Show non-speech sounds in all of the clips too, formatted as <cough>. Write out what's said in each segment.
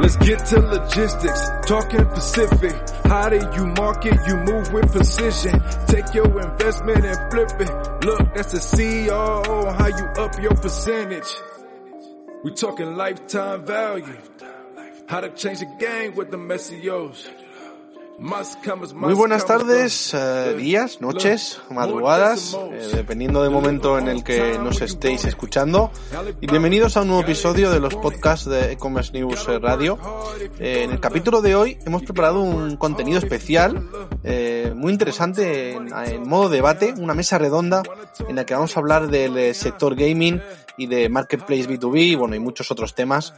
Let's get to logistics, talking Pacific. How do you market? You move with precision. Take your investment and flip it. Look, that's the CEO, how you up your percentage. We talking lifetime value. How to change the game with the messios. Muy buenas tardes, eh, días, noches, madrugadas, eh, dependiendo del momento en el que nos estéis escuchando. Y bienvenidos a un nuevo episodio de los podcasts de e-commerce news eh, radio. en el capítulo de hoy hemos preparado un contenido especial, muy interesante en, en, modo debate, una mesa redonda en la que vamos a hablar del sector gaming y de Marketplace B2B, bueno, y muchos otros temas.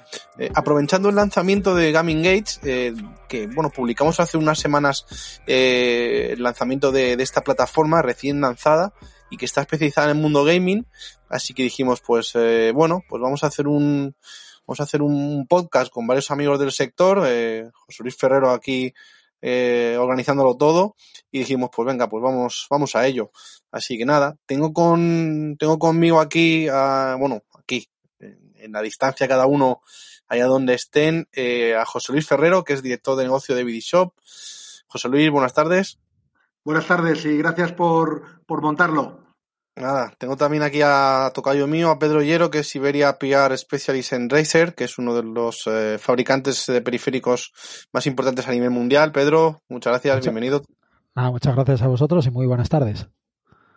aprovechando el lanzamiento de Gaming Gates, que, bueno, publicamos hace unas semanas eh, el lanzamiento de, de, esta plataforma recién lanzada y que está especializada en el mundo gaming. Así que dijimos, pues, eh, bueno, pues vamos a hacer un, vamos a hacer un podcast con varios amigos del sector, eh, José Luis Ferrero aquí eh, organizándolo todo y dijimos, pues venga, pues vamos, vamos a ello. Así que nada, tengo con, tengo conmigo aquí, a, bueno, aquí, en, la distancia cada uno allá donde estén, eh, a José Luis Ferrero, que es director de negocio de Vidishop. José Luis, buenas tardes. Buenas tardes y gracias por, por montarlo. Nada, tengo también aquí a tocayo mío, a Pedro Hierro, que es Siberia PR Specialist en Razer, que es uno de los eh, fabricantes de periféricos más importantes a nivel mundial. Pedro, muchas gracias, muchas, bienvenido. Ah, muchas gracias a vosotros y muy buenas tardes.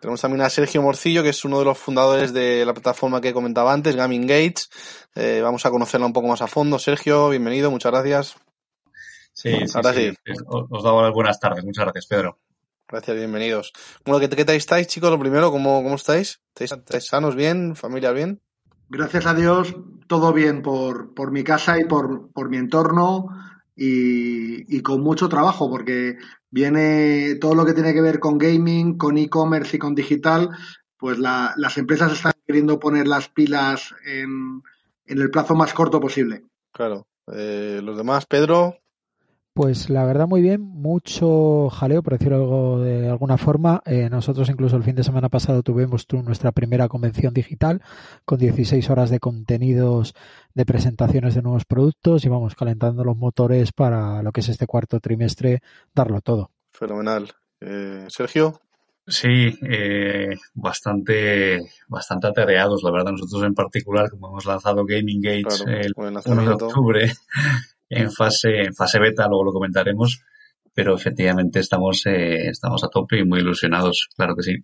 Tenemos también a Sergio Morcillo, que es uno de los fundadores de la plataforma que comentaba antes, Gaming Gates. Eh, vamos a conocerla un poco más a fondo. Sergio, bienvenido, muchas gracias. Sí, sí, Ahora sí. sí. Os, os doy las buenas tardes. Muchas gracias, Pedro. Gracias, bienvenidos. Bueno, ¿qué, qué tal estáis, chicos? Lo primero, ¿cómo, cómo estáis? ¿Estáis, ¿Estáis, sanos, bien? ¿Familia bien? Gracias a Dios, todo bien por, por mi casa y por, por mi entorno y, y, con mucho trabajo, porque viene todo lo que tiene que ver con gaming, con e-commerce y con digital, pues la, las empresas están queriendo poner las pilas en, en el plazo más corto posible. Claro. Eh, los demás, Pedro. Pues la verdad muy bien, mucho jaleo, por decirlo algo de alguna forma. Eh, nosotros incluso el fin de semana pasado tuvimos nuestra primera convención digital con 16 horas de contenidos de presentaciones de nuevos productos y vamos calentando los motores para lo que es este cuarto trimestre, darlo todo. Fenomenal. Eh, Sergio. Sí, eh, bastante, bastante atareados, la verdad. Nosotros en particular, como hemos lanzado Gaming Gates claro, el buen 1 de octubre, en fase, en fase beta, luego lo comentaremos, pero efectivamente estamos, eh, estamos a tope y muy ilusionados, claro que sí.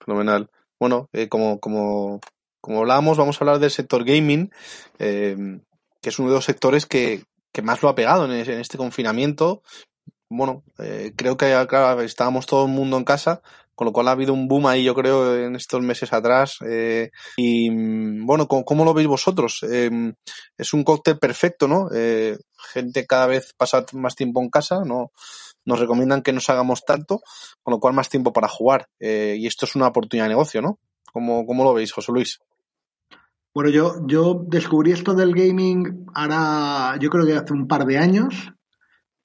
Fenomenal. Bueno, eh, como, como, como hablábamos, vamos a hablar del sector gaming, eh, que es uno de los sectores que, que más lo ha pegado en, en este confinamiento. Bueno, eh, creo que claro, estábamos todo el mundo en casa, con lo cual ha habido un boom ahí, yo creo, en estos meses atrás. Eh, y bueno, ¿cómo, ¿cómo, lo veis vosotros? Eh, es un cóctel perfecto, ¿no? Eh, gente cada vez pasa más tiempo en casa, ¿no? Nos recomiendan que nos hagamos tanto, con lo cual más tiempo para jugar. Eh, y esto es una oportunidad de negocio, ¿no? ¿Cómo, cómo lo veis, José Luis? Bueno, yo, yo descubrí esto del gaming ahora, yo creo que hace un par de años,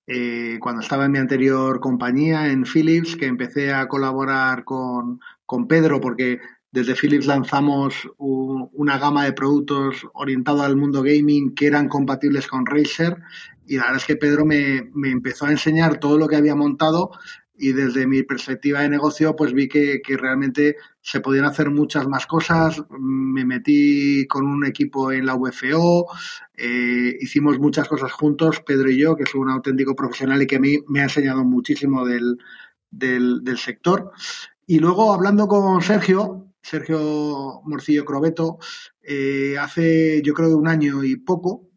eh, cuando estaba en mi anterior compañía, en Philips, que empecé a colaborar con, con Pedro, porque desde Philips lanzamos un, una gama de productos orientados al mundo gaming que eran compatibles con Razer. Y la verdad es que Pedro me, me empezó a enseñar todo lo que había montado y desde mi perspectiva de negocio pues vi que, que, realmente se podían hacer muchas más cosas. Me metí con un equipo en la UFO, eh, hicimos muchas cosas juntos, Pedro y yo, que es un auténtico profesional y que a mí me ha enseñado muchísimo del, del, sector. Y luego hablando con Sergio, Sergio Morcillo Crobeto, eh, hace yo creo un año y poco,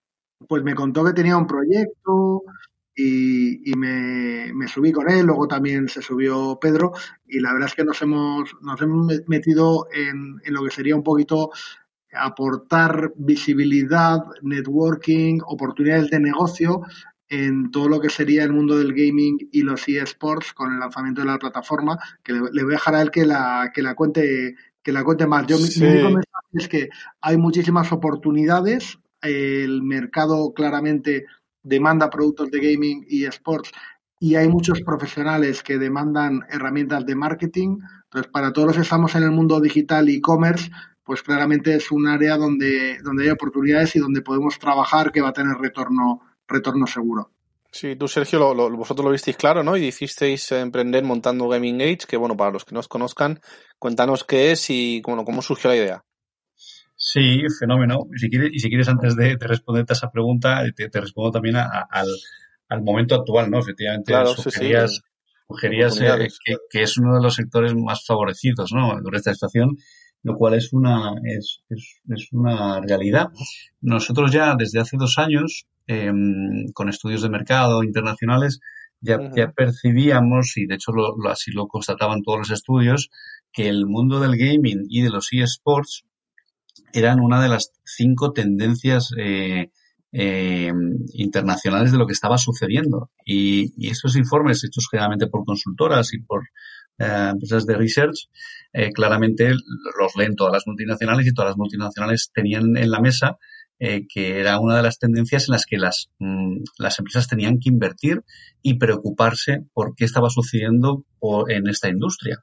pues me contó que tenía un proyecto, y, y me, me, subí con él, luego también se subió Pedro y la verdad es que nos hemos, nos hemos metido en, en lo que sería un poquito aportar visibilidad, networking, oportunidades de negocio en todo lo que sería el mundo del gaming y los eSports con el lanzamiento de la plataforma, que le, voy a dejar a él que la, que la cuente que la cuente más. Yo mi único mensaje es que hay muchísimas oportunidades, el mercado claramente demanda productos de gaming y esports y hay muchos profesionales que demandan herramientas de marketing. Entonces, para todos los que estamos en el mundo digital y e-commerce, pues claramente es un área donde, donde hay oportunidades y donde podemos trabajar que va a tener retorno, retorno seguro. Sí, tú, Sergio, lo, vosotros lo visteis claro, ¿no? Y hicisteis emprender montando Gaming Age, que bueno, para los que no os conozcan, cuéntanos qué es y bueno, cómo surgió la idea. Sí, fenómeno. Y si quieres, y si quieres antes de, responderte a esa pregunta, te, respondo también al, al momento actual, ¿no? Efectivamente, sugerías, eh, que, es uno de los sectores más favorecidos, ¿no? Durante esta situación, lo cual es una, es, es, una realidad. Nosotros ya desde hace dos años, em, con estudios de mercado internacionales, ya, ya percibíamos, y de hecho lo, así lo constataban todos los estudios, que el mundo del gaming y de los eSports eran una de las cinco tendencias eh, eh, internacionales de lo que estaba sucediendo. Y, estos informes hechos generalmente por consultoras y por eh, empresas de research, claramente los leen todas las multinacionales y todas las multinacionales tenían en la mesa que era una de las tendencias en las que las, mm, las empresas tenían que invertir y preocuparse por qué estaba sucediendo en esta industria.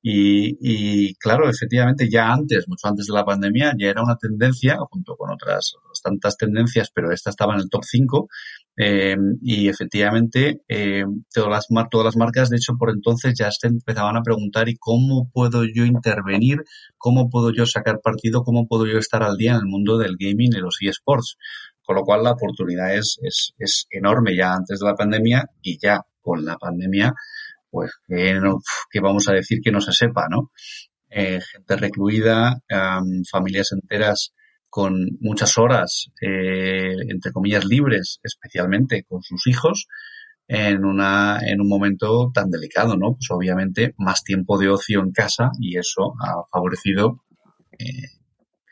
Y, y, claro, efectivamente, ya antes, mucho antes de la pandemia, ya era una tendencia, junto con otras tantas tendencias, pero esta estaba en el top 5. Eh, y efectivamente, eh, todas, las, todas las marcas, de hecho, por entonces ya se empezaban a preguntar, ¿y cómo puedo yo intervenir? ¿Cómo puedo yo sacar partido? ¿Cómo puedo yo estar al día en el mundo del gaming y los eSports? Con lo cual, la oportunidad es, es, es enorme ya antes de la pandemia y ya con la pandemia pues que, vamos a decir que no se sepa, ¿no? Eh, gente recluida, familias enteras con muchas horas, eh, entre comillas, libres, especialmente con sus hijos, en, una, en un momento tan delicado, ¿no? Pues obviamente más tiempo de ocio en casa y eso ha favorecido eh,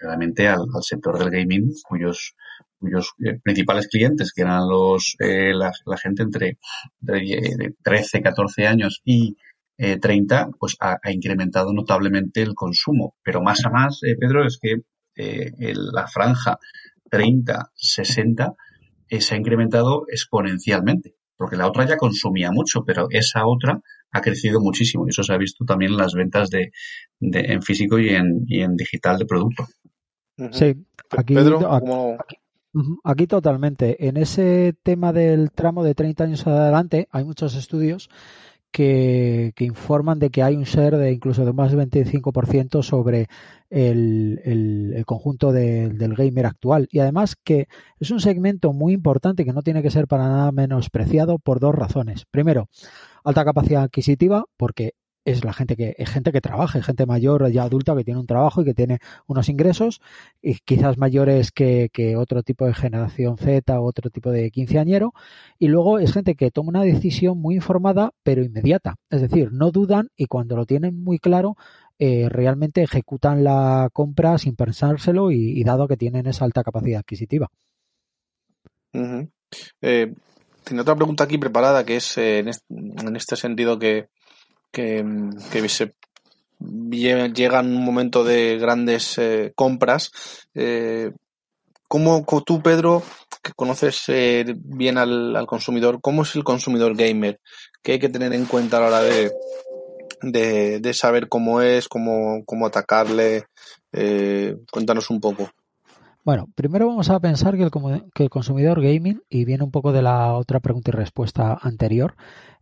realmente al, sector del gaming, cuyos cuyos eh, principales clientes, que eran los eh, la, gente entre de, 13, 14 años y eh, 30, pues ha, incrementado notablemente el consumo. Pero más a más, eh, Pedro, es que la franja 30, 60 se ha incrementado exponencialmente, porque la otra ya consumía mucho, pero esa otra ha crecido muchísimo y eso se ha visto también en las ventas de, de en físico y en, y en digital de producto. Sí, aquí, Pedro, Aquí totalmente. En ese tema del tramo de 30 años adelante hay muchos estudios que, informan de que hay un share de incluso de más del 25% sobre el, el, conjunto del gamer actual. Y además que es un segmento muy importante que no tiene que ser para nada menospreciado por dos razones. Primero, alta capacidad adquisitiva, porque es la gente que es gente que trabaja, gente mayor ya adulta que tiene un trabajo y que tiene unos ingresos y quizás mayores que, que otro tipo de generación Z o otro tipo de quinceañero. Y luego es gente que toma una decisión muy informada pero inmediata, es decir, no dudan y cuando lo tienen muy claro eh, realmente ejecutan la compra sin pensárselo y, dado que tienen esa alta capacidad adquisitiva. eh, tengo otra pregunta aquí preparada que es eh, en, este, sentido que, que, que se llega en un momento de grandes eh, compras. Eh, ¿Cómo tú, Pedro, que conoces eh, bien al, consumidor, cómo es el consumidor gamer? ¿Qué hay que tener en cuenta a la hora de, de, saber cómo es, cómo, cómo atacarle? Eh, cuéntanos un poco. Bueno, primero vamos a pensar que el, que el consumidor gaming, y viene un poco de la otra pregunta y respuesta anterior,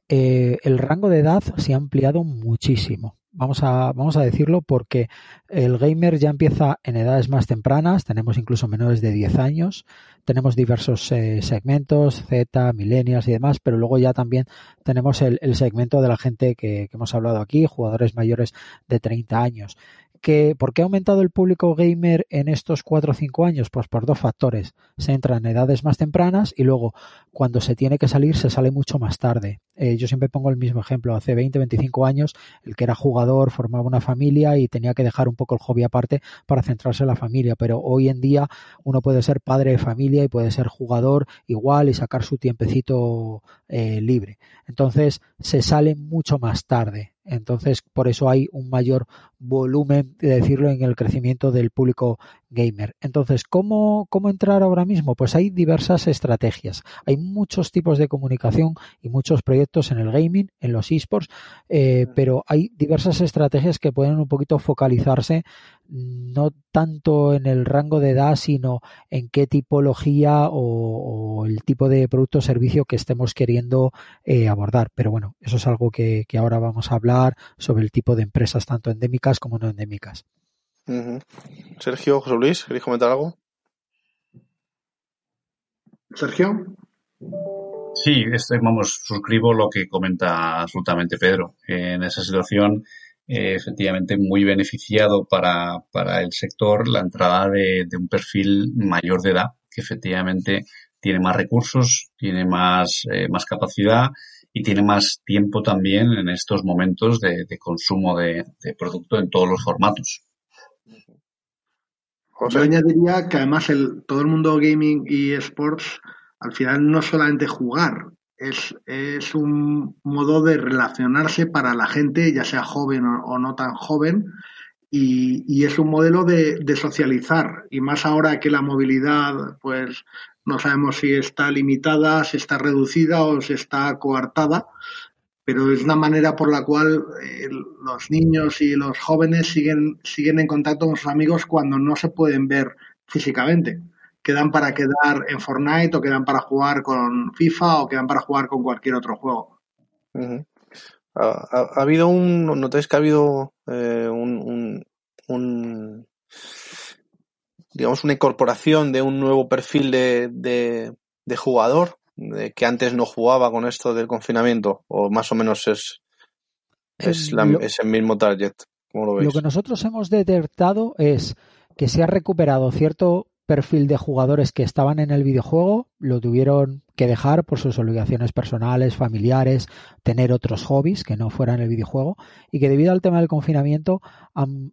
eh, el rango de edad se ha ampliado muchísimo. Vamos a, vamos a decirlo porque el gamer ya empieza en edades más tempranas, tenemos incluso menores de 10 años, tenemos diversos eh, segmentos, Z, millennials y demás, pero luego ya también tenemos el, segmento de la gente que, hemos hablado aquí, jugadores mayores de 30 años qué, ¿Por qué ha aumentado el público gamer en estos 4 o 5 años? Pues por dos factores. Se entra en edades más tempranas y luego cuando se tiene que salir se sale mucho más tarde. Eh, yo siempre pongo el mismo ejemplo. Hace 20, 25 años el que era jugador formaba una familia y tenía que dejar un poco el hobby aparte para centrarse en la familia. Pero hoy en día uno puede ser padre de familia y puede ser jugador igual y sacar su tiempecito eh, libre. Entonces se sale mucho más tarde. Entonces, por eso hay un mayor volumen, de decirlo, en el crecimiento del público gamer. Entonces, ¿cómo, ¿cómo entrar ahora mismo? Pues hay diversas estrategias. Hay muchos tipos de comunicación y muchos proyectos en el gaming, en los esports, eh, pero hay diversas estrategias que pueden un poquito focalizarse no tanto en el rango de edad, sino en qué tipología o, el tipo de producto o servicio que estemos queriendo eh, abordar. Pero bueno, eso es algo que, ahora vamos a hablar sobre el tipo de empresas, tanto endémicas como no endémicas. Sergio, José Luis, ¿queréis comentar algo? Sergio. Sí, este, vamos, suscribo lo que comenta absolutamente Pedro. En esa situación, eh, efectivamente, muy beneficiado para, para, el sector la entrada de, un perfil mayor de edad, que efectivamente tiene más recursos, tiene más, eh, más capacidad y tiene más tiempo también en estos momentos de, consumo de, producto en todos los formatos. Yo añadiría que además el, todo el mundo gaming y sports al final no solamente jugar, es, es un modo de relacionarse para la gente, ya sea joven o, no tan joven, y, y es un modelo de, socializar. Y más ahora que la movilidad, pues no sabemos si está limitada, si está reducida o si está coartada, pero es una manera por la cual eh, los niños y los jóvenes siguen, siguen en contacto con sus amigos cuando no se pueden ver físicamente quedan para quedar en Fortnite o quedan para jugar con FIFA o quedan para jugar con cualquier otro juego. Ha, habido un, notáis que ha habido eh, un, digamos, una incorporación de un nuevo perfil de, de, jugador de que antes no jugaba con esto del confinamiento o más o menos es, es, es el mismo target. ¿Cómo lo, veis? lo que nosotros hemos detectado es que se ha recuperado cierto perfil de jugadores que estaban en el videojuego lo tuvieron que dejar por sus obligaciones personales, familiares, tener otros hobbies que no fueran el videojuego y que debido al tema del confinamiento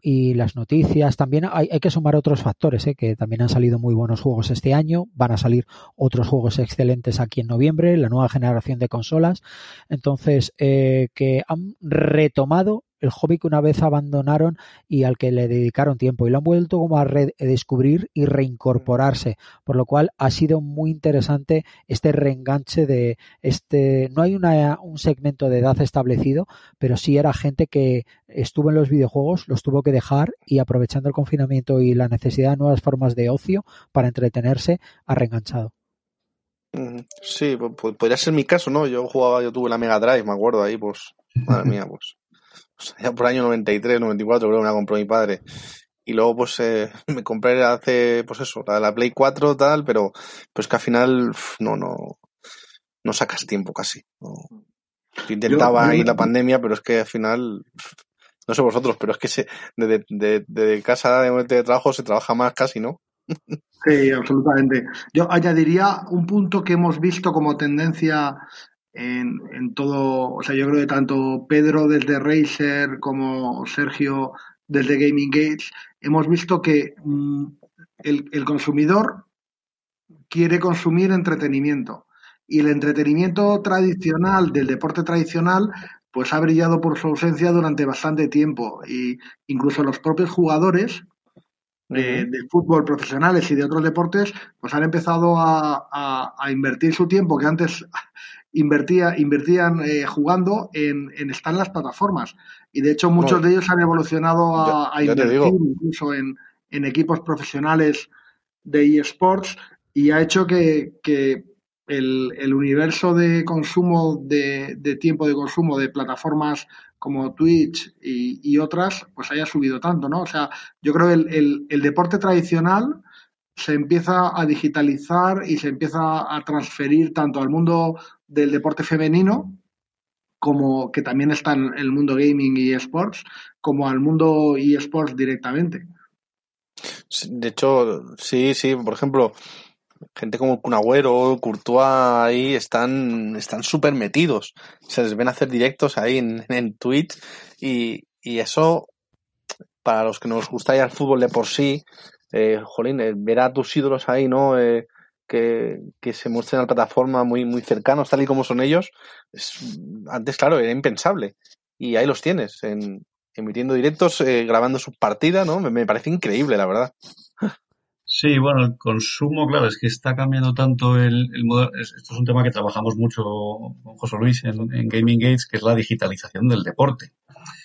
y las noticias también hay, que sumar otros factores, ¿eh? que también han salido muy buenos juegos este año, van a salir otros juegos excelentes aquí en noviembre, la nueva generación de consolas, entonces eh, que han retomado el hobby que una vez abandonaron y al que le dedicaron tiempo y lo han vuelto como a redescubrir y reincorporarse, por lo cual ha sido muy interesante este reenganche de este no hay una, un segmento de edad establecido, pero sí era gente que estuvo en los videojuegos, los tuvo que dejar y aprovechando el confinamiento y la necesidad de nuevas formas de ocio para entretenerse, ha reenganchado. Sí, pues, podría ser mi caso, ¿no? Yo jugaba, yo tuve la Mega Drive, me acuerdo ahí, pues, madre mía, pues <laughs> ya por año 93, 94 creo que me la compró mi padre. Y luego pues eh, <laughs> me compré hace, pues eso, la, la Play 4 tal, pero pues que al final no, no, no sacas tiempo casi. Intentaba ahí la pandemia, pero es que al final, no sé vosotros, pero es que se, de, de, de casa de trabajo se trabaja más casi, ¿no? Sí, absolutamente. Yo añadiría un punto que hemos visto como tendencia en, en, todo, o sea, yo creo que tanto Pedro desde Racer como Sergio desde Gaming Gates, hemos visto que mm, el, el, consumidor quiere consumir entretenimiento. Y el entretenimiento tradicional del deporte tradicional pues ha brillado por su ausencia durante bastante tiempo. Y incluso los propios jugadores de, de, fútbol profesionales y de otros deportes, pues han empezado a, a, a, invertir su tiempo que antes invertía, invertían eh, jugando en, en, estar en las plataformas. Y de hecho muchos de ellos han evolucionado a, a invertir incluso en, en, equipos profesionales de eSports y ha hecho que, que el, el, universo de consumo, de, de, tiempo de consumo de plataformas como Twitch y, y, otras, pues haya subido tanto, ¿no? O sea, yo creo que el, el, el deporte tradicional se empieza a digitalizar y se empieza a transferir tanto al mundo del deporte femenino como que también está en el mundo gaming y esports, como al mundo esports directamente. De hecho, sí, sí, por ejemplo, gente como Cunagüero, Courtois ahí están están metidos. Se les ven hacer directos ahí en, en Twitch y, y eso, para los que nos gusta ya el fútbol de por sí, eh, jolín, eh, ver a tus ídolos ahí, ¿no? Eh, que, que, se muestren a la plataforma muy, muy cercanos, tal y como son ellos, es, antes, claro, era impensable. Y ahí los tienes, en, emitiendo directos, eh, grabando su partida, ¿no? Me, me, parece increíble, la verdad. Sí, bueno, el consumo, claro, es que está cambiando tanto el, el modelo. Esto es un tema que trabajamos mucho con José Luis en, en Gaming Gates, que es la digitalización del deporte.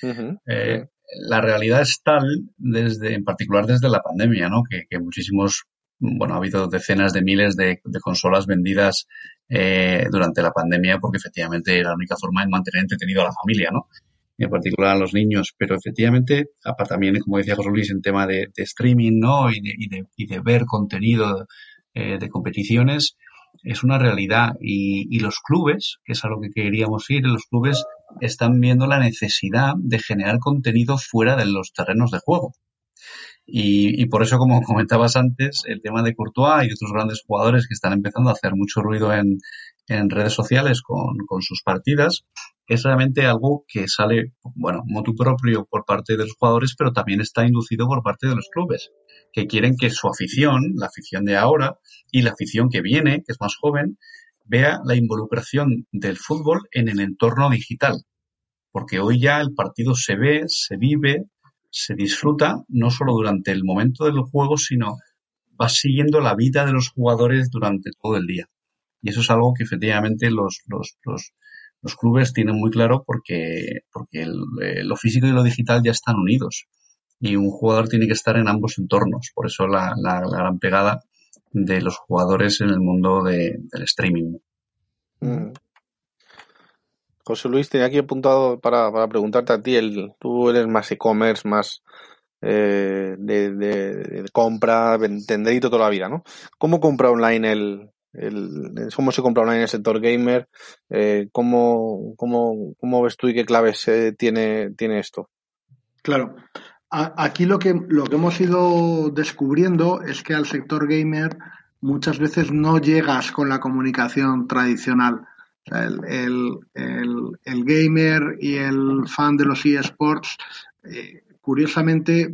Uh -huh. eh, la realidad es tal, desde, en particular desde la pandemia, ¿no? Que, que muchísimos, bueno, ha habido decenas de miles de, consolas vendidas eh, durante la pandemia porque efectivamente era la única forma de mantener entretenido a la familia, ¿no? en particular a los niños, pero efectivamente, aparte también, como decía José Luis, en tema de, de streaming, ¿no? Y de, y de, y de ver contenido eh, de competiciones, es una realidad. Y, y, los clubes, que es a lo que queríamos ir, los clubes están viendo la necesidad de generar contenido fuera de los terrenos de juego. Y, y, por eso, como <laughs> comentabas antes, el tema de Courtois y otros grandes jugadores que están empezando a hacer mucho ruido en, en redes sociales con, con, sus partidas, es realmente algo que sale, bueno, motu propio por parte de los jugadores, pero también está inducido por parte de los clubes, que quieren que su afición, la afición de ahora y la afición que viene, que es más joven, vea la involucración del fútbol en el entorno digital. Porque hoy ya el partido se ve, se vive, se disfruta, no solo durante el momento del juego, sino va siguiendo la vida de los jugadores durante todo el día. Y eso es algo que efectivamente los, los, los, los clubes tienen muy claro porque, porque el, eh, lo físico y lo digital ya están unidos. Y un jugador tiene que estar en ambos entornos. Por eso la, la, la gran pegada de los jugadores en el mundo de, del streaming. Mm. José Luis, tenía aquí apuntado para, para preguntarte a ti, el, tú eres más e-commerce, más eh, de, de, compra, tenderito toda la vida, ¿no? ¿Cómo compra online el, el, cómo se compra online el sector gamer, eh, ¿cómo, cómo, cómo, ves tú y qué claves eh, tiene, tiene esto? Claro, aquí lo que, lo que hemos ido descubriendo es que al sector gamer muchas veces no llegas con la comunicación tradicional. El, el, el, gamer y el fan de los eSports, eh, curiosamente,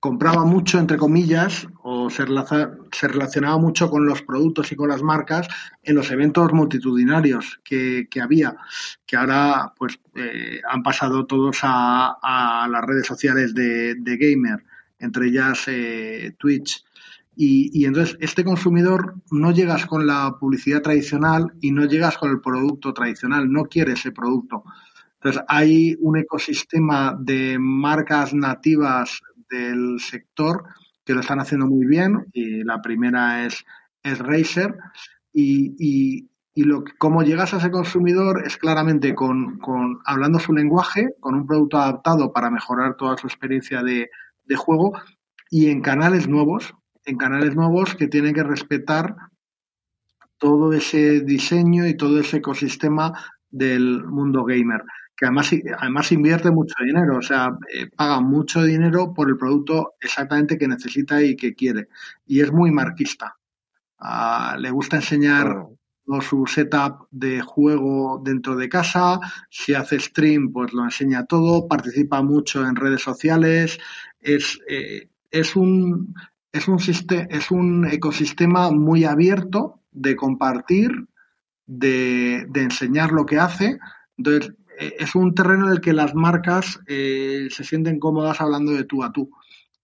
compraba mucho, entre comillas, o se, relacionaba mucho con los productos y con las marcas en los eventos multitudinarios que, que había, que ahora pues eh, han pasado todos a, a, las redes sociales de, de gamer, entre ellas eh, Twitch. Y, y, entonces este consumidor no llegas con la publicidad tradicional y no llegas con el producto tradicional, no quiere ese producto. Entonces hay un ecosistema de marcas nativas del sector que lo están haciendo muy bien y la primera es, es Razer y, y, y lo cómo llegas a ese consumidor es claramente con, con, hablando su lenguaje, con un producto adaptado para mejorar toda su experiencia de, de juego y en canales nuevos, en canales nuevos que tienen que respetar todo ese diseño y todo ese ecosistema del mundo gamer que además, además invierte mucho dinero, o sea, eh, paga mucho dinero por el producto exactamente que necesita y que quiere. Y es muy marquista. Uh, le gusta enseñar oh. su setup de juego dentro de casa, si hace stream, pues lo enseña todo, participa mucho en redes sociales, es, eh, es, un, es, un es un ecosistema muy abierto de compartir, de, de enseñar lo que hace. Entonces, eh, es un terreno en el que las marcas eh, se sienten cómodas hablando de tú a tú.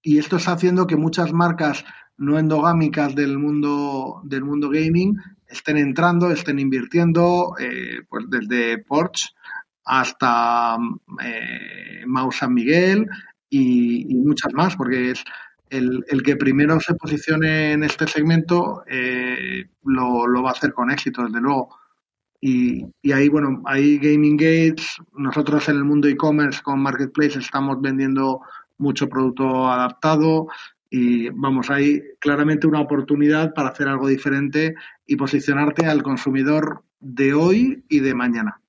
Y esto está haciendo que muchas marcas no endogámicas del mundo, del mundo gaming estén entrando, estén invirtiendo, eh, pues desde Porsche hasta eh, Mau San Miguel y, y, muchas más, porque es el, el, que primero se posicione en este segmento eh, lo, va a hacer con éxito, desde luego. Y, y, ahí, bueno, ahí Gaming Gates, nosotros en el mundo e-commerce con Marketplace estamos vendiendo mucho producto adaptado y vamos, hay claramente una oportunidad para hacer algo diferente y posicionarte al consumidor de hoy y de mañana.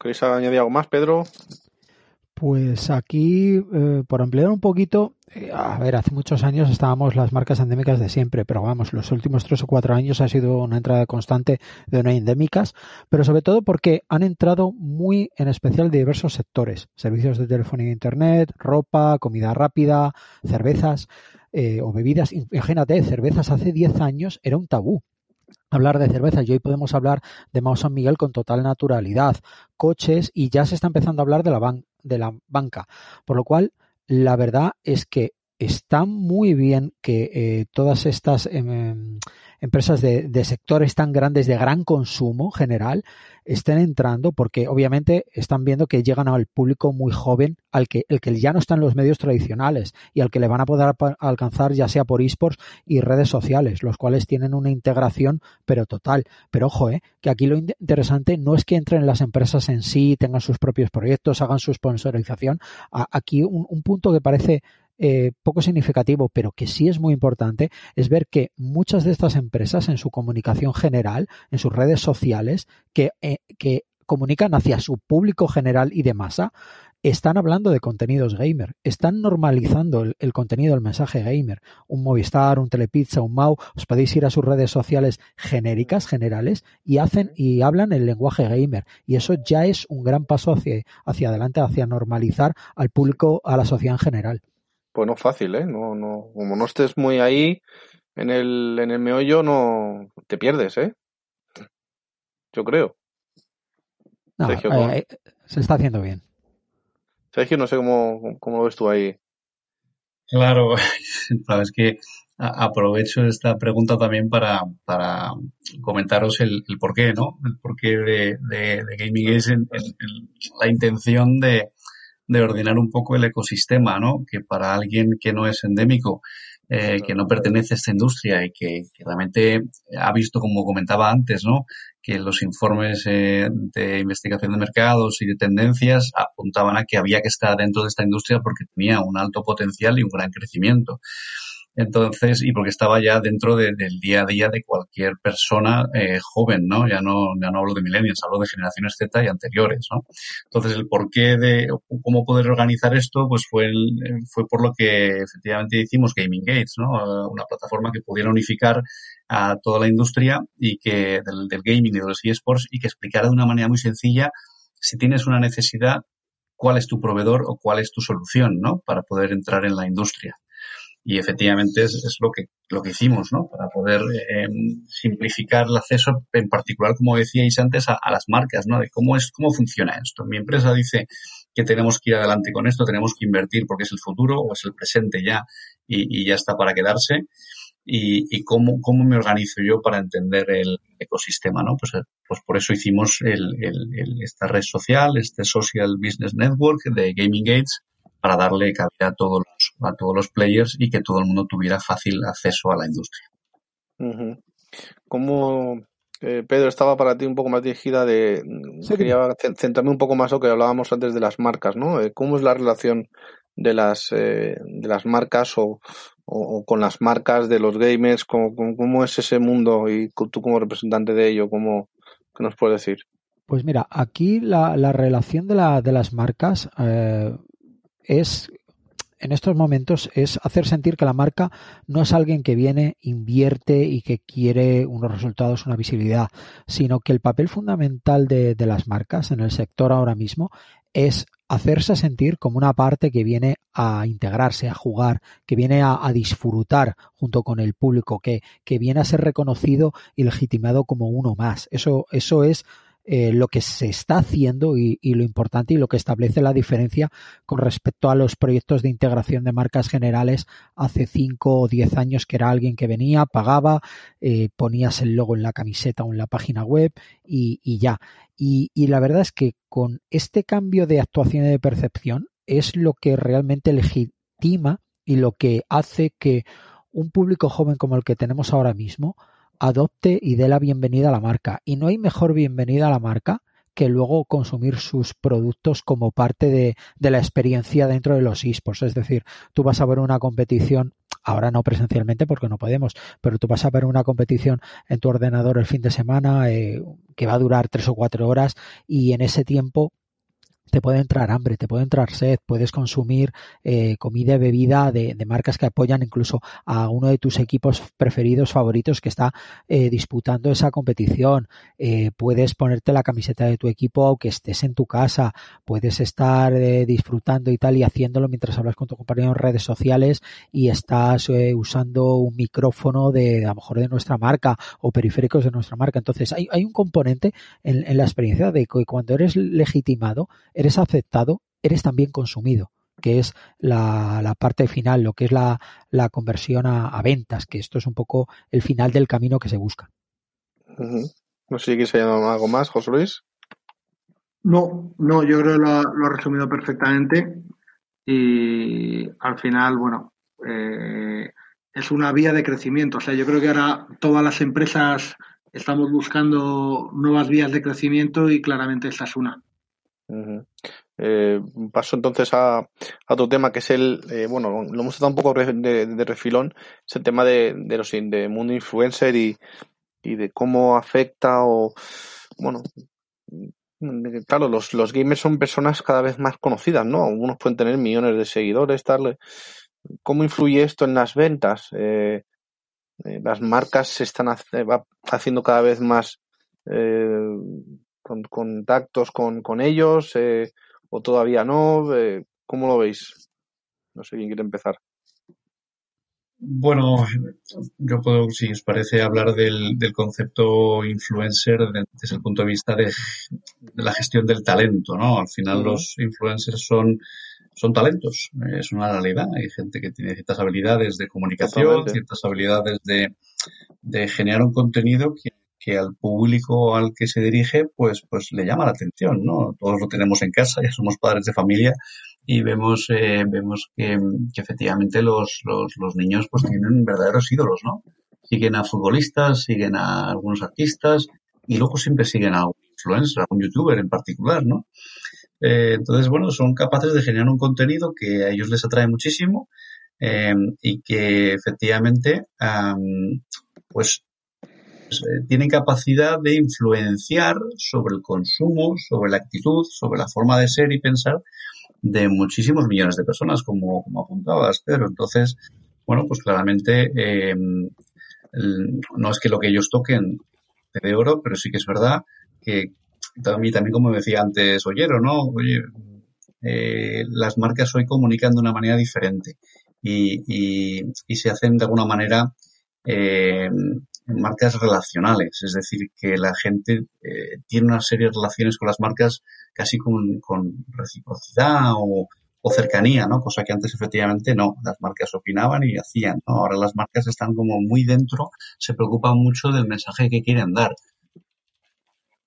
¿Queréis añadir algo más, Pedro? Pues aquí, eh, por ampliar un poquito, eh, a ver, hace muchos años estábamos las marcas endémicas de siempre, pero vamos, los últimos tres o cuatro años ha sido una entrada constante de no endémicas, pero sobre todo porque han entrado muy en especial de diversos sectores, servicios de telefonía e internet, ropa, comida rápida, cervezas eh, o bebidas. Imagínate, cervezas hace 10 años era un tabú hablar de cervezas y hoy podemos hablar de Mao San Miguel con total naturalidad, coches y ya se está empezando a hablar de la, de la banca. Por lo cual, la verdad es que está muy bien que eh, todas estas em, em, empresas de, sectores tan grandes de gran consumo general estén entrando porque obviamente están viendo que llegan al público muy joven al que el que ya no está en los medios tradicionales y al que le van a poder alcanzar ya sea por esports y redes sociales los cuales tienen una integración pero total. Pero ojo eh, que aquí lo interesante no es que entren las empresas en sí tengan sus propios proyectos hagan su sponsorización. Aquí un punto que parece eh, poco significativo, pero que sí es muy importante, es ver que muchas de estas empresas en su comunicación general, en sus redes sociales, que, eh, que comunican hacia su público general y de masa, están hablando de contenidos gamer, están normalizando el, contenido del mensaje gamer. Un Movistar, un Telepizza, un Mau, os podéis ir a sus redes sociales genéricas, generales, y hacen y hablan el lenguaje gamer. Y eso ya es un gran paso hacia, hacia adelante, hacia normalizar al público, a la sociedad en general pues no fácil, ¿eh? No, no, como no estés muy ahí en el, en el meollo, no te pierdes, ¿eh? Yo creo. Sergio, eh, eh, se está haciendo bien. Sergio, no sé cómo, cómo lo ves tú ahí. Claro, <laughs> es que aprovecho esta pregunta también para, para comentaros el, el porqué, ¿no? El porqué de, de, de Gaming es en, la intención de, de ordenar un poco el ecosistema, ¿no? Que para alguien que no es endémico, eh, que no pertenece a esta industria y que, realmente ha visto, como comentaba antes, ¿no? Que los informes eh, de investigación de mercados y de tendencias apuntaban a que había que estar dentro de esta industria porque tenía un alto potencial y un gran crecimiento. Entonces, y porque estaba ya dentro del día a día de cualquier persona eh, joven, ¿no? Ya no, ya no hablo de millennials, hablo de generaciones Z y anteriores, ¿no? Entonces, el porqué de cómo poder organizar esto, pues fue, fue por lo que efectivamente hicimos Gaming Gates, ¿no? Una plataforma que pudiera unificar a toda la industria y que del, del gaming y de los eSports y que explicara de una manera muy sencilla si tienes una necesidad, cuál es tu proveedor o cuál es tu solución, ¿no? Para poder entrar en la industria y efectivamente es, es, lo que lo que hicimos, ¿no? Para poder eh, simplificar el acceso, en particular, como decíais antes, a, las marcas, ¿no? De cómo es cómo funciona esto. Mi empresa dice que tenemos que ir adelante con esto, tenemos que invertir porque es el futuro o es el presente ya y, y ya está para quedarse. Y, y, cómo, cómo me organizo yo para entender el ecosistema, ¿no? Pues, pues por eso hicimos el, el, esta red social, este Social Business Network de Gaming Gates, para darle cabida a todos los, a todos los players y que todo el mundo tuviera fácil acceso a la industria. ¿Cómo, eh, Pedro, estaba para ti un poco más dirigida de... Quería centrarme un poco más lo que hablábamos antes de las marcas, ¿no? Eh, ¿Cómo es la relación de las, eh, de las marcas o, con las marcas de los gamers? ¿Cómo, ¿Cómo, es ese mundo y tú como representante de ello, cómo, qué nos puedes decir? Pues mira, aquí la, la relación de, la, de las marcas es en estos momentos es hacer sentir que la marca no es alguien que viene, invierte y que quiere unos resultados, una visibilidad, sino que el papel fundamental de, las marcas en el sector ahora mismo es hacerse sentir como una parte que viene a integrarse, a jugar, que viene a, disfrutar junto con el público, que, que, viene a ser reconocido y legitimado como uno más. Eso, eso es eh, lo que se está haciendo y, lo importante y lo que establece la diferencia con respecto a los proyectos de integración de marcas generales hace 5 o 10 años que era alguien que venía, pagaba, eh, ponías el logo en la camiseta o en la página web y, ya. Y, y la verdad es que con este cambio de actuación y de percepción es lo que realmente legitima y lo que hace que un público joven como el que tenemos ahora mismo adopte y dé la bienvenida a la marca. Y no hay mejor bienvenida a la marca que luego consumir sus productos como parte de, la experiencia dentro de los esports. Es decir, tú vas a ver una competición Ahora no presencialmente porque no podemos, pero tú vas a ver una competición en tu ordenador el fin de semana eh, que va a durar tres o cuatro horas y en ese tiempo te puede entrar hambre, te puede entrar sed, puedes consumir eh, comida y bebida de, marcas que apoyan incluso a uno de tus equipos preferidos, favoritos que está eh, disputando esa competición. Eh, puedes ponerte la camiseta de tu equipo aunque estés en tu casa, puedes estar disfrutando y tal y haciéndolo mientras hablas con tu compañero en redes sociales y estás usando un micrófono de, a lo mejor de nuestra marca o periféricos de nuestra marca. Entonces hay, hay un componente en, en la experiencia de que cuando eres legitimado, eres aceptado, eres también consumido, que es la, parte final, lo que es la, conversión a, ventas, que esto es un poco el final del camino que se busca. No sé si quieres algo más, José Luis. No, no, yo creo que lo, lo ha resumido perfectamente y al final, bueno, eh, es una vía de crecimiento. O sea, yo creo que ahora todas las empresas estamos buscando nuevas vías de crecimiento y claramente esta es una. Eh, paso entonces a, otro tema que es el, eh, bueno, lo hemos tratado un poco de, refilón, es el tema de, los de mundo influencer y, y de cómo afecta o, bueno, claro, los, los gamers son personas cada vez más conocidas, ¿no? Algunos pueden tener millones de seguidores, tal. ¿Cómo influye esto en las ventas? Eh, las marcas se están haciendo cada vez más con contactos con, con ellos eh, o todavía no? Eh, ¿Cómo lo veis? No sé quién quiere empezar. Bueno, yo puedo, si os parece, hablar del, del concepto influencer desde el punto de vista de, la gestión del talento, ¿no? Al final los influencers son, son talentos, es una realidad. Hay gente que tiene ciertas habilidades de comunicación, ciertas habilidades de, de generar un contenido que que al público al que se dirige, pues, pues le llama la atención, ¿no? Todos lo tenemos en casa, <laughs> ya somos padres de familia y vemos, eh, vemos que, efectivamente los, los, los, niños pues tienen verdaderos ídolos, ¿no? Siguen a futbolistas, siguen a algunos artistas y luego siempre siguen a un influencer, a un youtuber en particular, ¿no? Eh, entonces, bueno, son capaces de generar un contenido que a ellos les atrae muchísimo eh, y que efectivamente, pues tienen capacidad de influenciar sobre el consumo, sobre la actitud, sobre la forma de ser y pensar de muchísimos millones de personas, como, como apuntabas, Pedro. Entonces, bueno, pues claramente em, no es que lo que ellos toquen de oro, pero sí que es verdad que también, también como decía antes Ollero, ¿no? Oye, eh, las marcas hoy comunican de una manera diferente y, y, y se hacen de alguna manera eh, marcas relacionales, es decir, que la gente eh, tiene una serie de relaciones con las marcas casi con, con reciprocidad o, o, cercanía, ¿no? Cosa que antes efectivamente no, las marcas opinaban y hacían, ¿no? Ahora las marcas están como muy dentro, se preocupan mucho del mensaje que quieren dar.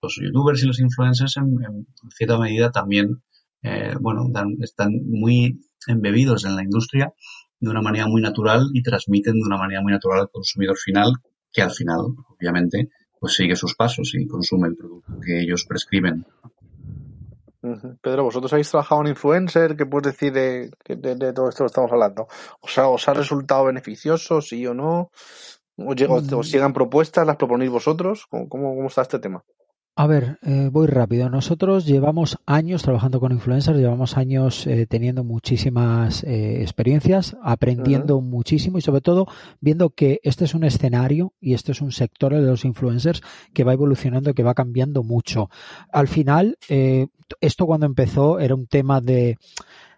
Los youtubers y los influencers en, cierta medida también, eh, bueno, están muy embebidos en la industria de una manera muy natural y transmiten de una manera muy natural al consumidor final que al final, obviamente, pues sigue sus pasos y consume el producto que ellos prescriben. Pedro, vosotros habéis trabajado en influencer, ¿qué puedes decir de, de, todo esto que estamos hablando? O sea, ¿os ha resultado beneficioso, sí o no? ¿Os, os llegan propuestas, las proponéis vosotros? ¿Cómo, cómo está este tema? A ver, eh, voy rápido. Nosotros llevamos años trabajando con influencers, llevamos años eh, teniendo muchísimas eh, experiencias, aprendiendo muchísimo y sobre todo viendo que este es un escenario y este es un sector de los influencers que va evolucionando, que va cambiando mucho. Al final, esto cuando empezó era un tema de,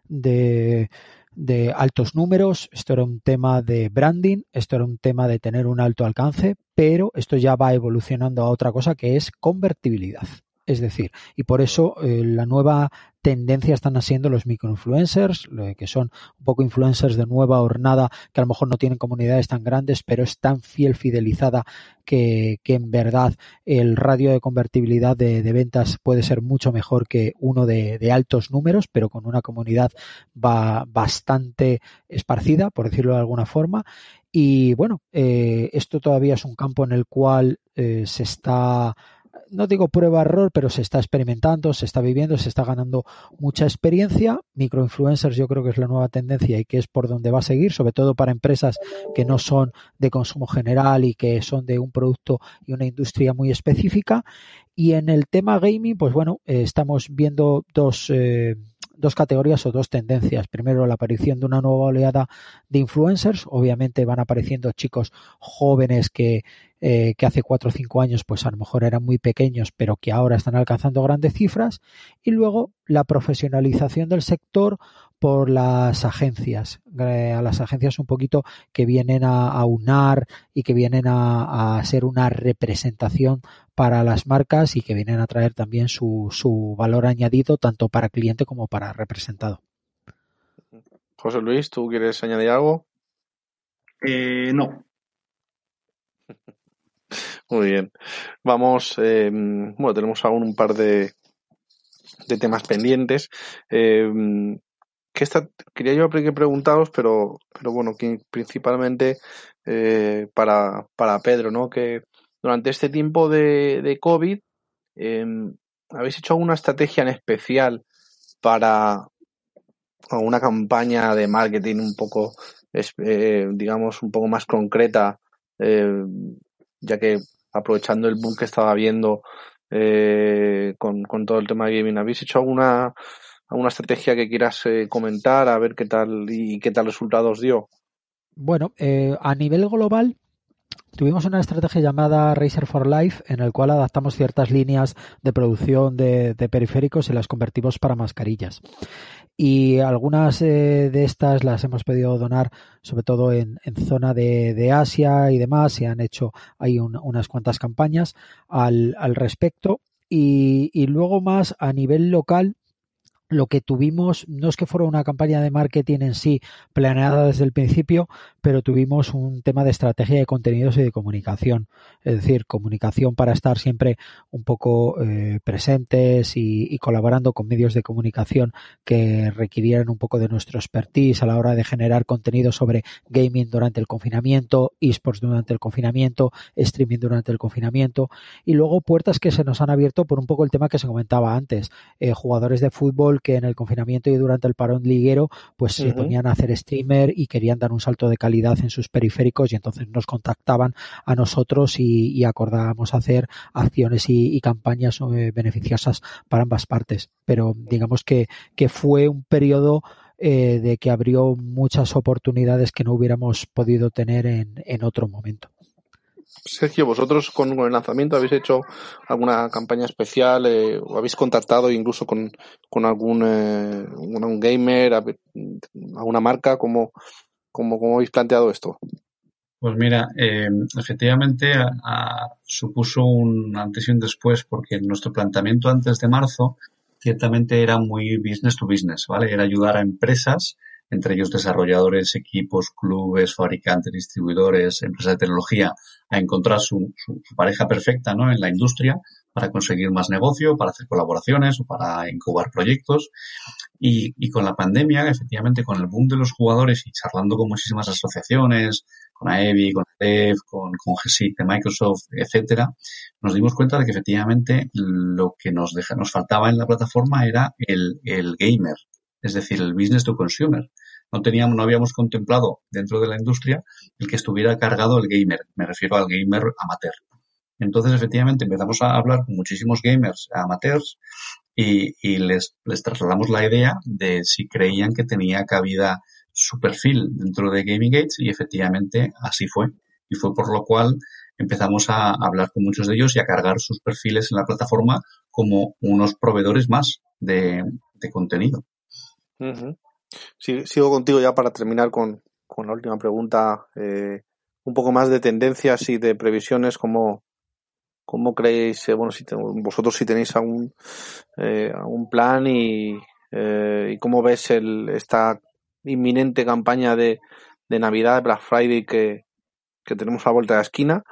de de altos números, esto era un tema de branding, esto era un tema de tener un alto alcance, pero esto ya va evolucionando a otra cosa que es convertibilidad. Es decir, y por eso eh, la nueva tendencia están haciendo los microinfluencers, que son un poco influencers de nueva hornada, que a lo mejor no tienen comunidades tan grandes, pero es tan fiel, fidelizada, que, que en verdad el radio de convertibilidad de, ventas puede ser mucho mejor que uno de, altos números, pero con una comunidad va bastante esparcida, por decirlo de alguna forma. Y bueno, eh, esto todavía es un campo en el cual eh, se está no digo prueba error, pero se está experimentando, se está viviendo, se está ganando mucha experiencia. Microinfluencers yo creo que es la nueva tendencia y que es por donde va a seguir, sobre todo para empresas que no son de consumo general y que son de un producto y una industria muy específica. Y en el tema gaming, pues bueno, eh, estamos viendo dos, eh, dos categorías o dos tendencias. Primero, la aparición de una nueva oleada de influencers. Obviamente van apareciendo chicos jóvenes que, eh, que hace cuatro o cinco años pues a lo mejor eran muy pequeños, pero que ahora están alcanzando grandes cifras. Y luego la profesionalización del sector por las agencias, eh, a las agencias un poquito que vienen a, unar y que vienen a, a, ser una representación para las marcas y que vienen a traer también su, su valor añadido tanto para cliente como para representado. José Luis, ¿tú quieres añadir algo? Eh, no. <laughs> Muy bien. Vamos, eh, bueno, tenemos aún un par de, de temas pendientes. Eh, que esta quería yo preguntaros, pero, pero bueno, que principalmente eh, para, para Pedro, ¿no? Que durante este tiempo de, de COVID, eh, ¿habéis hecho alguna estrategia en especial para una campaña de marketing un poco, eh, digamos, un poco más concreta, eh, ya que aprovechando el boom que estaba viendo eh, con, con todo el tema de gaming, ¿habéis hecho alguna alguna estrategia que quieras eh, comentar, a ver qué tal y qué tal resultados dio. Bueno, eh, a nivel global tuvimos una estrategia llamada Racer for Life en el cual adaptamos ciertas líneas de producción de, periféricos y las convertimos para mascarillas. Y algunas eh, de estas las hemos pedido donar, sobre todo en, zona de, Asia y demás. Se han hecho hay unas cuantas campañas al, respecto. y, luego más a nivel local, lo que tuvimos no es que fuera una campaña de marketing en sí planeada desde el principio, pero tuvimos un tema de estrategia de contenidos y de comunicación. Es decir, comunicación para estar siempre un poco eh, presentes y, colaborando con medios de comunicación que requirieran un poco de nuestro expertise a la hora de generar contenido sobre gaming durante el confinamiento, esports durante el confinamiento, streaming durante el confinamiento y luego puertas que se nos han abierto por un poco el tema que se comentaba antes. Eh, jugadores de fútbol que en el confinamiento y durante el parón liguero pues se ponían a hacer streamer y querían dar un salto de calidad en sus periféricos y entonces nos contactaban a nosotros y, acordábamos hacer acciones y, campañas eh, beneficiosas para ambas partes. Pero digamos que, que fue un periodo eh, de que abrió muchas oportunidades que no hubiéramos podido tener en, en otro momento. Sergio, vosotros con, el lanzamiento habéis hecho alguna campaña especial eh, o habéis contactado incluso con, con algún eh, un gamer, alguna marca, ¿cómo, cómo, habéis planteado esto? Pues mira, eh, efectivamente supuso un antes y un después porque nuestro planteamiento antes de marzo ciertamente era muy business to business, ¿vale? Era ayudar a empresas entre ellos desarrolladores, equipos, clubes, fabricantes, distribuidores, empresas de tecnología, a encontrar su, pareja perfecta ¿no? en la industria para conseguir más negocio, para hacer colaboraciones o para incubar proyectos. Y, con la pandemia, efectivamente, con el boom de los jugadores y charlando con muchísimas asociaciones, con AEBI, con ADEF, con, con GSIC de Microsoft, etcétera, nos dimos cuenta de que efectivamente lo que nos, deja, nos faltaba en la plataforma era el, el gamer, es decir, el business to consumer. No teníamos, no habíamos contemplado dentro de la industria el que estuviera cargado el gamer. Me refiero al gamer amateur. Entonces, efectivamente, empezamos a hablar con muchísimos gamers amateurs y, y les, les trasladamos la idea de si creían que tenía cabida su perfil dentro de Gaming Gates y efectivamente así fue. Y fue por lo cual empezamos a hablar con muchos de ellos y a cargar sus perfiles en la plataforma como unos proveedores más de, de contenido sigo contigo ya para terminar con, la última pregunta. Eh, un poco más de tendencias y de previsiones, ¿cómo, cómo creéis, eh, bueno, si vosotros si tenéis algún, eh, algún plan y, y cómo ves el, esta inminente campaña de, de Navidad, Black Friday que, que tenemos a la vuelta de la esquina.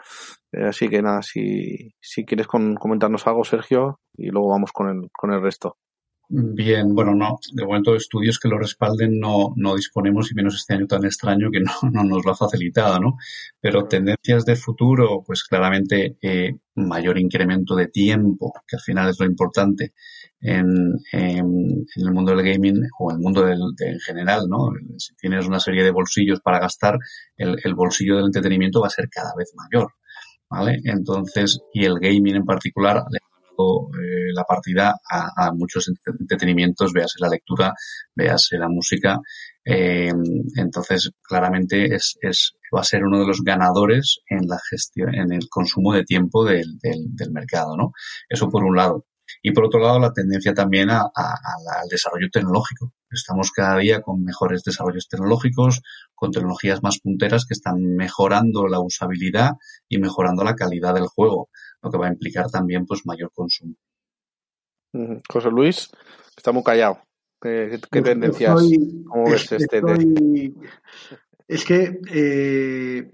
así que nada, si, si quieres comentarnos algo, Sergio, y luego vamos con el, con el resto. Bien, bueno, no, de momento estudios que lo respalden no, no disponemos y menos este año tan extraño que no, no nos lo ha facilitado, ¿no? Pero tendencias de futuro, pues claramente eh, mayor incremento de tiempo, que al final es lo importante en, en, el mundo del gaming o el mundo del, en general, ¿no? Si tienes una serie de bolsillos para gastar, el, el bolsillo del entretenimiento va a ser cada vez mayor, ¿vale? Entonces, y el gaming en particular eh, la partida a, muchos entretenimientos, véase la lectura, véase la música. Eh, entonces, claramente es, es, va a ser uno de los ganadores en la gestión, en el consumo de tiempo del, del, del mercado, ¿no? Eso por un lado. Y por otro lado, la tendencia también a, al desarrollo tecnológico. Estamos cada día con mejores desarrollos tecnológicos, con tecnologías más punteras que están mejorando la usabilidad y mejorando la calidad del juego, lo que va a implicar también pues mayor consumo. José Luis, está muy callado. ¿Qué, tendencias? ¿Cómo ves este? Es que eh,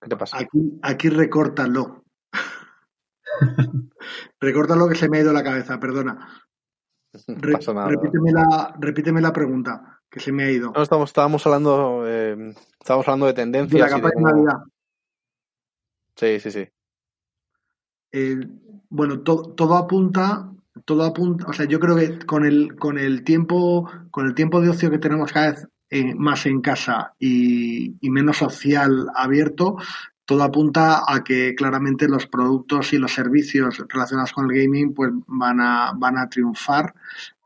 ¿Qué te pasa? Aquí, aquí recórtalo. <laughs> recórtalo que se me ha ido la cabeza, perdona. <laughs> repíteme, la, repíteme la pregunta, que se me ha ido. No, estamos, estábamos hablando, eh, estábamos hablando de tendencias. De la campaña de Navidad. Sí, sí, sí. Eh, bueno, todo apunta, todo apunta, o sea, yo creo que con el, con el tiempo, con el tiempo de ocio que tenemos cada vez eh, más en casa y, menos social abierto, todo apunta a que claramente los productos y los servicios relacionados con el gaming pues van a, van a triunfar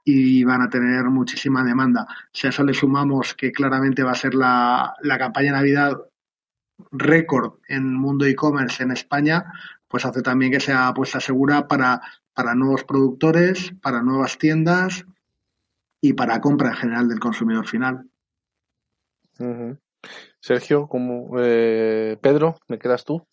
y van a tener muchísima demanda. Si a eso le sumamos que claramente va a ser la, la campaña de Navidad récord en mundo e-commerce en España, pues hace también que sea apuesta segura para, para nuevos productores, para nuevas tiendas y para compra en general del consumidor final. Sergio, como eh, Pedro, ¿me quedas tú?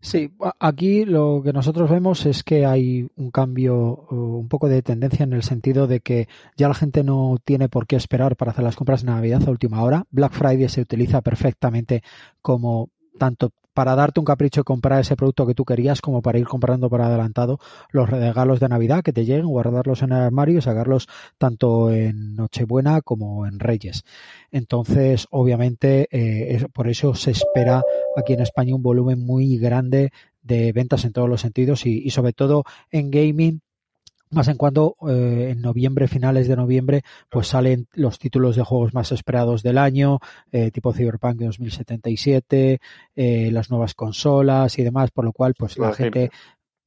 Sí, aquí lo que nosotros vemos es que hay un cambio, un poco de tendencia en el sentido de que ya la gente no tiene por qué esperar para hacer las compras de Navidad a última hora. Black Friday se utiliza perfectamente como tanto para darte un capricho y comprar ese producto que tú querías, como para ir comprando por adelantado los regalos de Navidad que te lleguen, guardarlos en el armario y sacarlos tanto en Nochebuena como en Reyes. Entonces, obviamente, eh, por eso se espera aquí en España un volumen muy grande de ventas en todos los sentidos y sobre todo en gaming más en cuando eh, en noviembre, finales de noviembre, pues salen los títulos de juegos más esperados del año, eh, tipo Cyberpunk 2077, eh, las nuevas consolas y demás, por lo cual pues la gente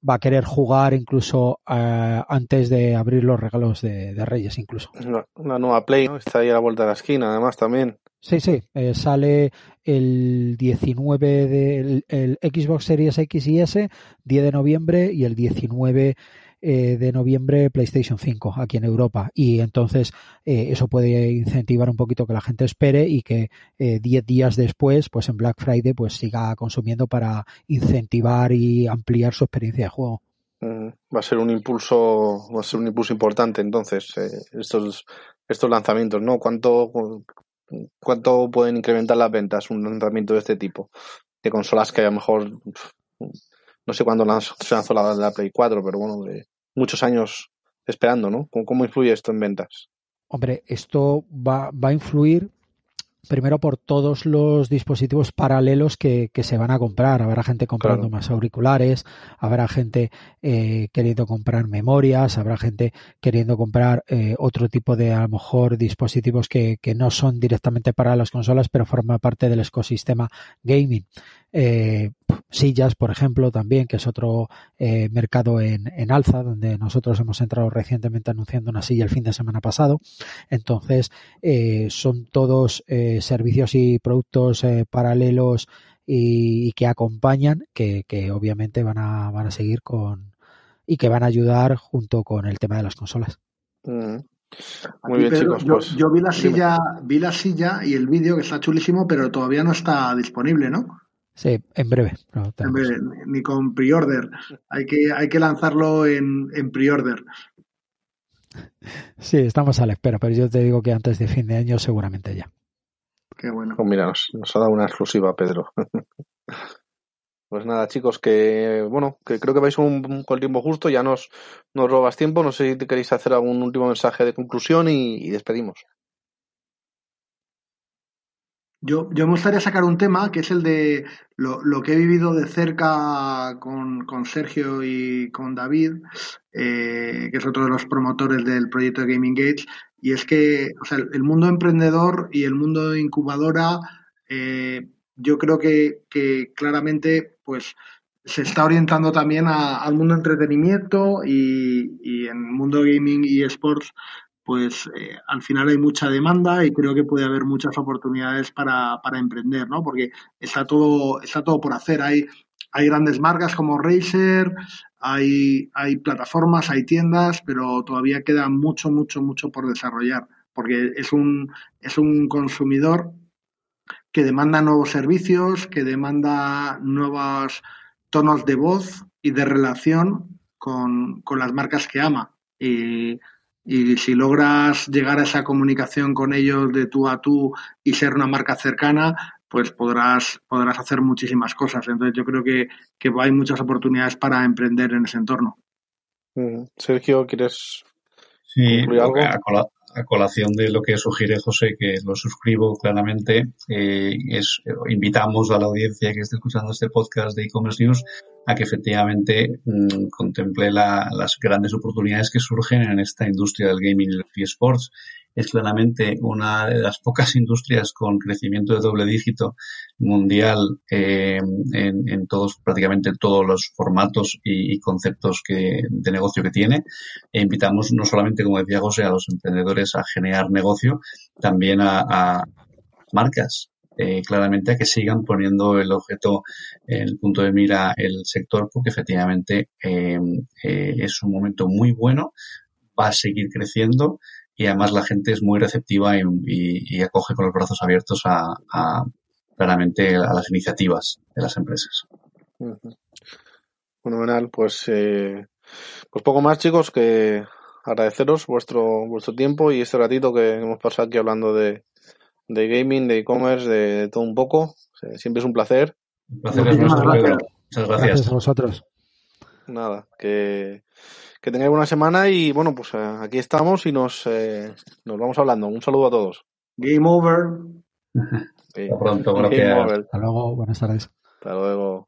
va a querer jugar incluso antes de abrir los regalos de, Reyes incluso. Una, nueva Play, está ahí a la vuelta de la esquina además también. Sí, sí, sale el 19 del el Xbox Series X y S, 10 de noviembre y el 19 eh, de noviembre PlayStation 5 aquí en Europa y entonces eh, eso puede incentivar un poquito que la gente espere y que 10 eh, días después pues en Black Friday pues siga consumiendo para incentivar y ampliar su experiencia de juego. Mm, va a ser un impulso, va a ser un impulso importante entonces estos estos lanzamientos, ¿no? ¿Cuánto cuánto pueden incrementar las ventas un lanzamiento de este tipo? De consolas que a lo mejor no sé cuándo se lanzó la, la, Play 4, pero bueno, de muchos años esperando, ¿no? ¿Cómo, influye esto en ventas? Hombre, esto va, va a influir primero por todos los dispositivos paralelos que, que, se van a comprar. Habrá gente comprando más auriculares, habrá gente eh, queriendo comprar memorias, habrá gente queriendo comprar eh, otro tipo de, a lo mejor, dispositivos que, que, no son directamente para las consolas, pero forman parte del ecosistema gaming. Eh, sillas, por ejemplo, también, que es otro eh, mercado en, en, alza, donde nosotros hemos entrado recientemente anunciando una silla el fin de semana pasado. Entonces, eh, son todos eh, servicios y productos eh, paralelos y, y, que acompañan, que, que obviamente van a, van a seguir con y que van a ayudar junto con el tema de las consolas. Mm. Muy bien, chicos. Yo, pues, yo vi la silla, vi la silla y el vídeo que está chulísimo, pero todavía no está disponible, ¿no? Sí, en breve. En breve ni con pre-order. Hay que, hay que lanzarlo en, en pre-order. Sí, estamos a la espera, pero yo te digo que antes de fin de año seguramente ya. Qué bueno. Pues mira, nos, nos ha dado una exclusiva, Pedro. <laughs> Pues nada, chicos, que bueno, que creo que vais un, con el tiempo justo, ya nos, nos robas tiempo. No sé si te queréis hacer algún último mensaje de conclusión y, despedimos. Yo, yo me gustaría sacar un tema que es el de lo, lo que he vivido de cerca con, con Sergio y con David, eh, que es otro de los promotores del proyecto de Gaming Gates, y es que el mundo emprendedor y el mundo de incubadora eh, yo creo que, claramente pues se está orientando también al mundo entretenimiento y, y, en el mundo gaming y sports pues eh, al final hay mucha demanda y creo que puede haber muchas oportunidades para, para emprender, ¿no? Porque está todo, está todo por hacer. Hay, hay grandes marcas como Razer, hay, hay plataformas, hay tiendas, pero todavía queda mucho, mucho, mucho por desarrollar, porque es un, es un consumidor que demanda nuevos servicios, que demanda nuevos tonos de voz y de relación con, las marcas que ama. Si logras llegar a esa comunicación con ellos de tú a tú y ser una marca cercana, pues podrás, podrás hacer muchísimas cosas. Entonces yo creo que, hay muchas oportunidades para emprender en ese entorno. Mm, Sergio, ¿quieres sí, algo? a colación de lo que sugiere José, que lo suscribo claramente, eh, es, invitamos a la audiencia que esté escuchando este podcast de e-commerce news a que efectivamente mm, contemple las grandes oportunidades que surgen en esta industria del gaming y los eSports es claramente una de las pocas industrias con crecimiento de doble dígito mundial eh, en, todos, prácticamente todos los formatos y, conceptos que, de negocio que tiene. E invitamos no solamente, como decía José, a los emprendedores a generar negocio, también a, marcas eh, claramente a que sigan poniendo el objeto el punto de mira el sector porque efectivamente eh, es un momento muy bueno, va a seguir creciendo y además la gente es muy receptiva y, acoge con los brazos abiertos a, claramente a las iniciativas de las empresas. Fenomenal, pues eh, pues poco más chicos que agradeceros vuestro vuestro tiempo y este ratito que hemos pasado aquí hablando de, de gaming, de e-commerce, de, todo un poco. Siempre es un placer. Un placer es nuestro, Muchas gracias. Gracias a vosotros. Nada, que que tengáis buena semana y bueno, pues eh, aquí estamos y nos, eh, nos vamos hablando. Un saludo a todos. Game over. Hasta pronto, Hasta luego, buenas tardes. Hasta luego.